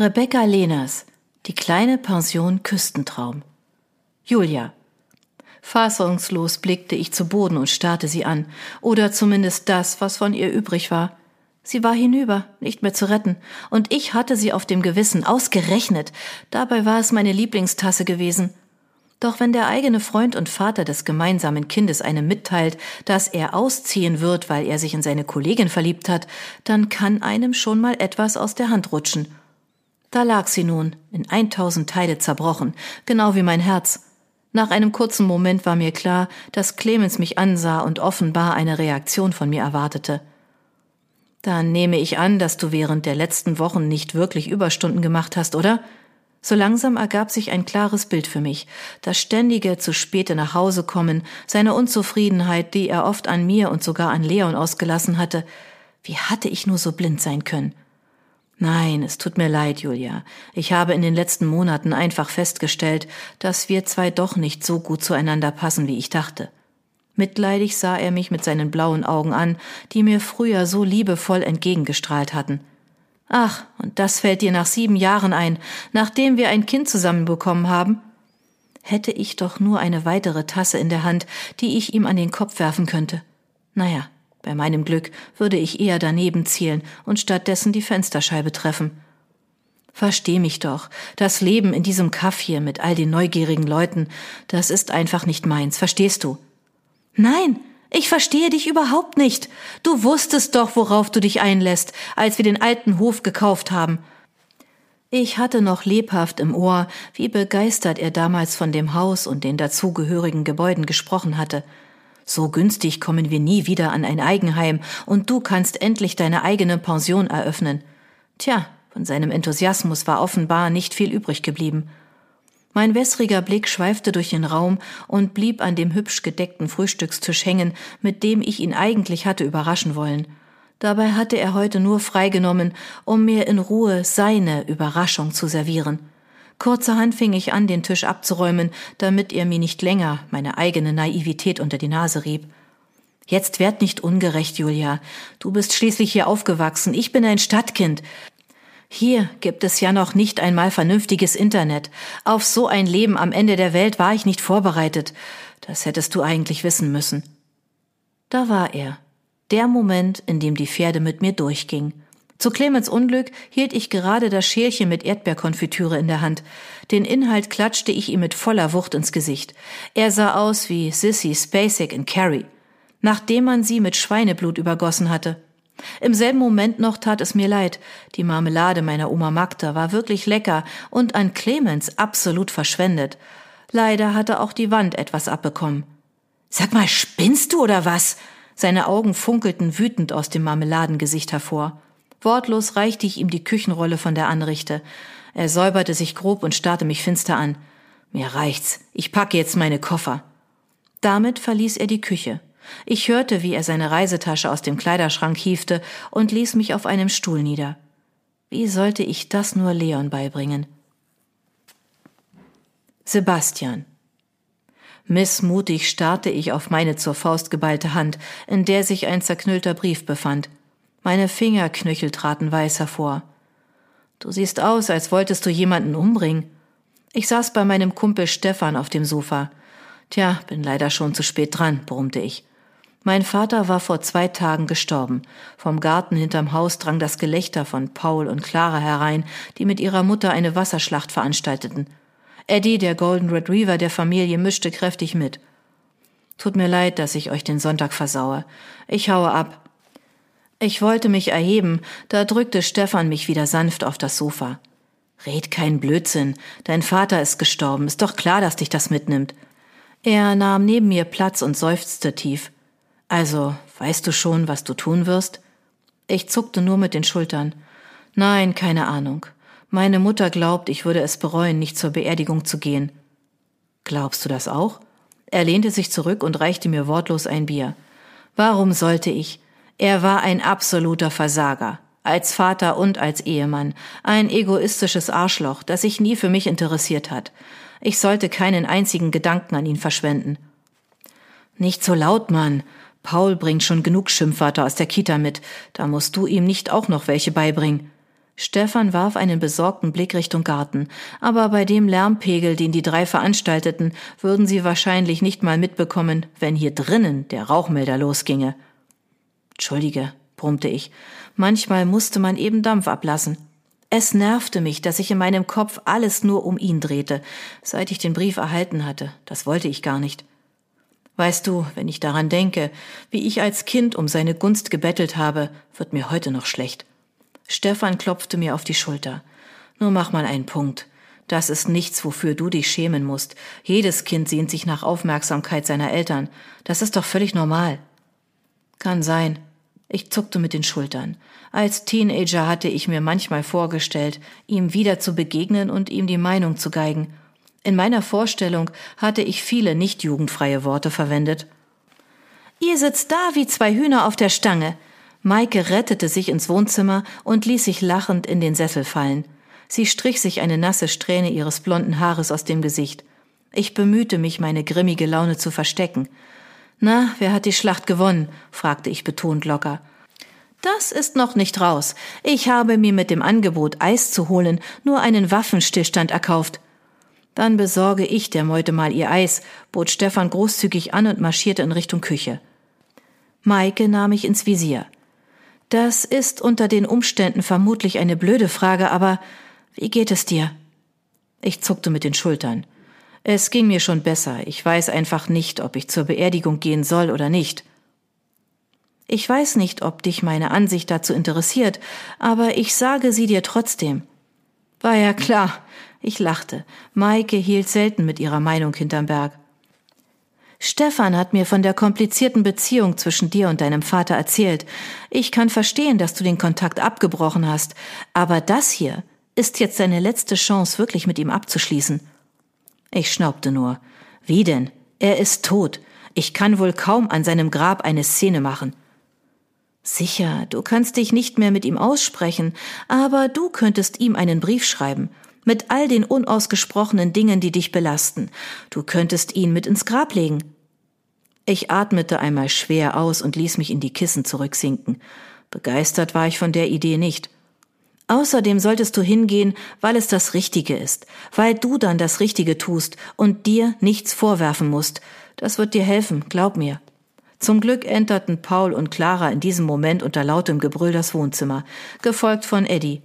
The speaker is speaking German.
Rebecca Lehners, die kleine Pension Küstentraum. Julia. Fassungslos blickte ich zu Boden und starrte sie an, oder zumindest das, was von ihr übrig war. Sie war hinüber, nicht mehr zu retten, und ich hatte sie auf dem Gewissen, ausgerechnet. Dabei war es meine Lieblingstasse gewesen. Doch wenn der eigene Freund und Vater des gemeinsamen Kindes einem mitteilt, dass er ausziehen wird, weil er sich in seine Kollegin verliebt hat, dann kann einem schon mal etwas aus der Hand rutschen. Da lag sie nun, in eintausend Teile zerbrochen, genau wie mein Herz. Nach einem kurzen Moment war mir klar, dass Clemens mich ansah und offenbar eine Reaktion von mir erwartete. Dann nehme ich an, dass du während der letzten Wochen nicht wirklich Überstunden gemacht hast, oder? So langsam ergab sich ein klares Bild für mich. Das ständige zu späte nach Hause kommen, seine Unzufriedenheit, die er oft an mir und sogar an Leon ausgelassen hatte. Wie hatte ich nur so blind sein können? Nein, es tut mir leid, Julia. Ich habe in den letzten Monaten einfach festgestellt, dass wir zwei doch nicht so gut zueinander passen, wie ich dachte. Mitleidig sah er mich mit seinen blauen Augen an, die mir früher so liebevoll entgegengestrahlt hatten. Ach, und das fällt dir nach sieben Jahren ein, nachdem wir ein Kind zusammenbekommen haben? Hätte ich doch nur eine weitere Tasse in der Hand, die ich ihm an den Kopf werfen könnte. Naja, bei meinem Glück würde ich eher daneben zielen und stattdessen die Fensterscheibe treffen. Versteh mich doch, das Leben in diesem Kaff hier mit all den neugierigen Leuten, das ist einfach nicht meins, verstehst du? Nein, ich verstehe dich überhaupt nicht. Du wusstest doch, worauf du dich einlässt, als wir den alten Hof gekauft haben. Ich hatte noch lebhaft im Ohr, wie begeistert er damals von dem Haus und den dazugehörigen Gebäuden gesprochen hatte. So günstig kommen wir nie wieder an ein Eigenheim, und du kannst endlich deine eigene Pension eröffnen. Tja, von seinem Enthusiasmus war offenbar nicht viel übrig geblieben. Mein wässriger Blick schweifte durch den Raum und blieb an dem hübsch gedeckten Frühstückstisch hängen, mit dem ich ihn eigentlich hatte überraschen wollen. Dabei hatte er heute nur freigenommen, um mir in Ruhe seine Überraschung zu servieren. Kurzerhand fing ich an, den Tisch abzuräumen, damit er mir nicht länger meine eigene Naivität unter die Nase rieb. Jetzt werd nicht ungerecht, Julia. Du bist schließlich hier aufgewachsen. Ich bin ein Stadtkind. Hier gibt es ja noch nicht einmal vernünftiges Internet. Auf so ein Leben am Ende der Welt war ich nicht vorbereitet. Das hättest du eigentlich wissen müssen. Da war er. Der Moment, in dem die Pferde mit mir durchging. Zu Clemens Unglück hielt ich gerade das Schälchen mit Erdbeerkonfitüre in der Hand. Den Inhalt klatschte ich ihm mit voller Wucht ins Gesicht. Er sah aus wie Sissy Spacek in Carrie, nachdem man sie mit Schweineblut übergossen hatte. Im selben Moment noch tat es mir leid. Die Marmelade meiner Oma Magda war wirklich lecker und an Clemens absolut verschwendet. Leider hatte auch die Wand etwas abbekommen. Sag mal, spinnst du oder was? Seine Augen funkelten wütend aus dem Marmeladengesicht hervor. Wortlos reichte ich ihm die Küchenrolle von der Anrichte. Er säuberte sich grob und starrte mich finster an. Mir reicht's. Ich packe jetzt meine Koffer. Damit verließ er die Küche. Ich hörte, wie er seine Reisetasche aus dem Kleiderschrank hiefte und ließ mich auf einem Stuhl nieder. Wie sollte ich das nur Leon beibringen? Sebastian. Missmutig starrte ich auf meine zur Faust geballte Hand, in der sich ein zerknüllter Brief befand. Meine Fingerknöchel traten weiß hervor. Du siehst aus, als wolltest du jemanden umbringen. Ich saß bei meinem Kumpel Stefan auf dem Sofa. Tja, bin leider schon zu spät dran, brummte ich. Mein Vater war vor zwei Tagen gestorben. Vom Garten hinterm Haus drang das Gelächter von Paul und Clara herein, die mit ihrer Mutter eine Wasserschlacht veranstalteten. Eddie, der Golden Retriever der Familie, mischte kräftig mit. Tut mir leid, dass ich euch den Sonntag versaue. Ich haue ab. Ich wollte mich erheben, da drückte Stefan mich wieder sanft auf das Sofa. Red keinen Blödsinn. Dein Vater ist gestorben. Ist doch klar, dass dich das mitnimmt. Er nahm neben mir Platz und seufzte tief. Also, weißt du schon, was du tun wirst? Ich zuckte nur mit den Schultern. Nein, keine Ahnung. Meine Mutter glaubt, ich würde es bereuen, nicht zur Beerdigung zu gehen. Glaubst du das auch? Er lehnte sich zurück und reichte mir wortlos ein Bier. Warum sollte ich? Er war ein absoluter Versager. Als Vater und als Ehemann. Ein egoistisches Arschloch, das sich nie für mich interessiert hat. Ich sollte keinen einzigen Gedanken an ihn verschwenden. Nicht so laut, Mann. Paul bringt schon genug Schimpfwörter aus der Kita mit, da musst du ihm nicht auch noch welche beibringen. Stefan warf einen besorgten Blick Richtung Garten, aber bei dem Lärmpegel, den die drei veranstalteten, würden sie wahrscheinlich nicht mal mitbekommen, wenn hier drinnen der Rauchmelder losginge. Entschuldige, brummte ich, manchmal musste man eben Dampf ablassen. Es nervte mich, dass sich in meinem Kopf alles nur um ihn drehte, seit ich den Brief erhalten hatte. Das wollte ich gar nicht. Weißt du, wenn ich daran denke, wie ich als Kind um seine Gunst gebettelt habe, wird mir heute noch schlecht. Stefan klopfte mir auf die Schulter. Nur mach mal einen Punkt. Das ist nichts, wofür du dich schämen musst. Jedes Kind sehnt sich nach Aufmerksamkeit seiner Eltern. Das ist doch völlig normal. Kann sein. Ich zuckte mit den Schultern. Als Teenager hatte ich mir manchmal vorgestellt, ihm wieder zu begegnen und ihm die Meinung zu geigen. In meiner Vorstellung hatte ich viele nicht jugendfreie Worte verwendet. Ihr sitzt da wie zwei Hühner auf der Stange. Maike rettete sich ins Wohnzimmer und ließ sich lachend in den Sessel fallen. Sie strich sich eine nasse Strähne ihres blonden Haares aus dem Gesicht. Ich bemühte mich, meine grimmige Laune zu verstecken. Na, wer hat die Schlacht gewonnen? fragte ich betont locker. Das ist noch nicht raus. Ich habe mir mit dem Angebot, Eis zu holen, nur einen Waffenstillstand erkauft. Dann besorge ich der Meute mal ihr Eis, bot Stefan großzügig an und marschierte in Richtung Küche. Maike nahm ich ins Visier. Das ist unter den Umständen vermutlich eine blöde Frage, aber wie geht es dir? Ich zuckte mit den Schultern. Es ging mir schon besser. Ich weiß einfach nicht, ob ich zur Beerdigung gehen soll oder nicht. Ich weiß nicht, ob dich meine Ansicht dazu interessiert, aber ich sage sie dir trotzdem. War ja klar. Ich lachte. Maike hielt selten mit ihrer Meinung hinterm Berg. Stefan hat mir von der komplizierten Beziehung zwischen dir und deinem Vater erzählt. Ich kann verstehen, dass du den Kontakt abgebrochen hast, aber das hier ist jetzt deine letzte Chance, wirklich mit ihm abzuschließen. Ich schnaubte nur. Wie denn? Er ist tot. Ich kann wohl kaum an seinem Grab eine Szene machen. Sicher, du kannst dich nicht mehr mit ihm aussprechen, aber du könntest ihm einen Brief schreiben, mit all den unausgesprochenen Dingen, die dich belasten. Du könntest ihn mit ins Grab legen. Ich atmete einmal schwer aus und ließ mich in die Kissen zurücksinken. Begeistert war ich von der Idee nicht. Außerdem solltest du hingehen, weil es das Richtige ist, weil du dann das Richtige tust und dir nichts vorwerfen musst. Das wird dir helfen, glaub mir. Zum Glück enterten Paul und Clara in diesem Moment unter lautem Gebrüll das Wohnzimmer, gefolgt von Eddie.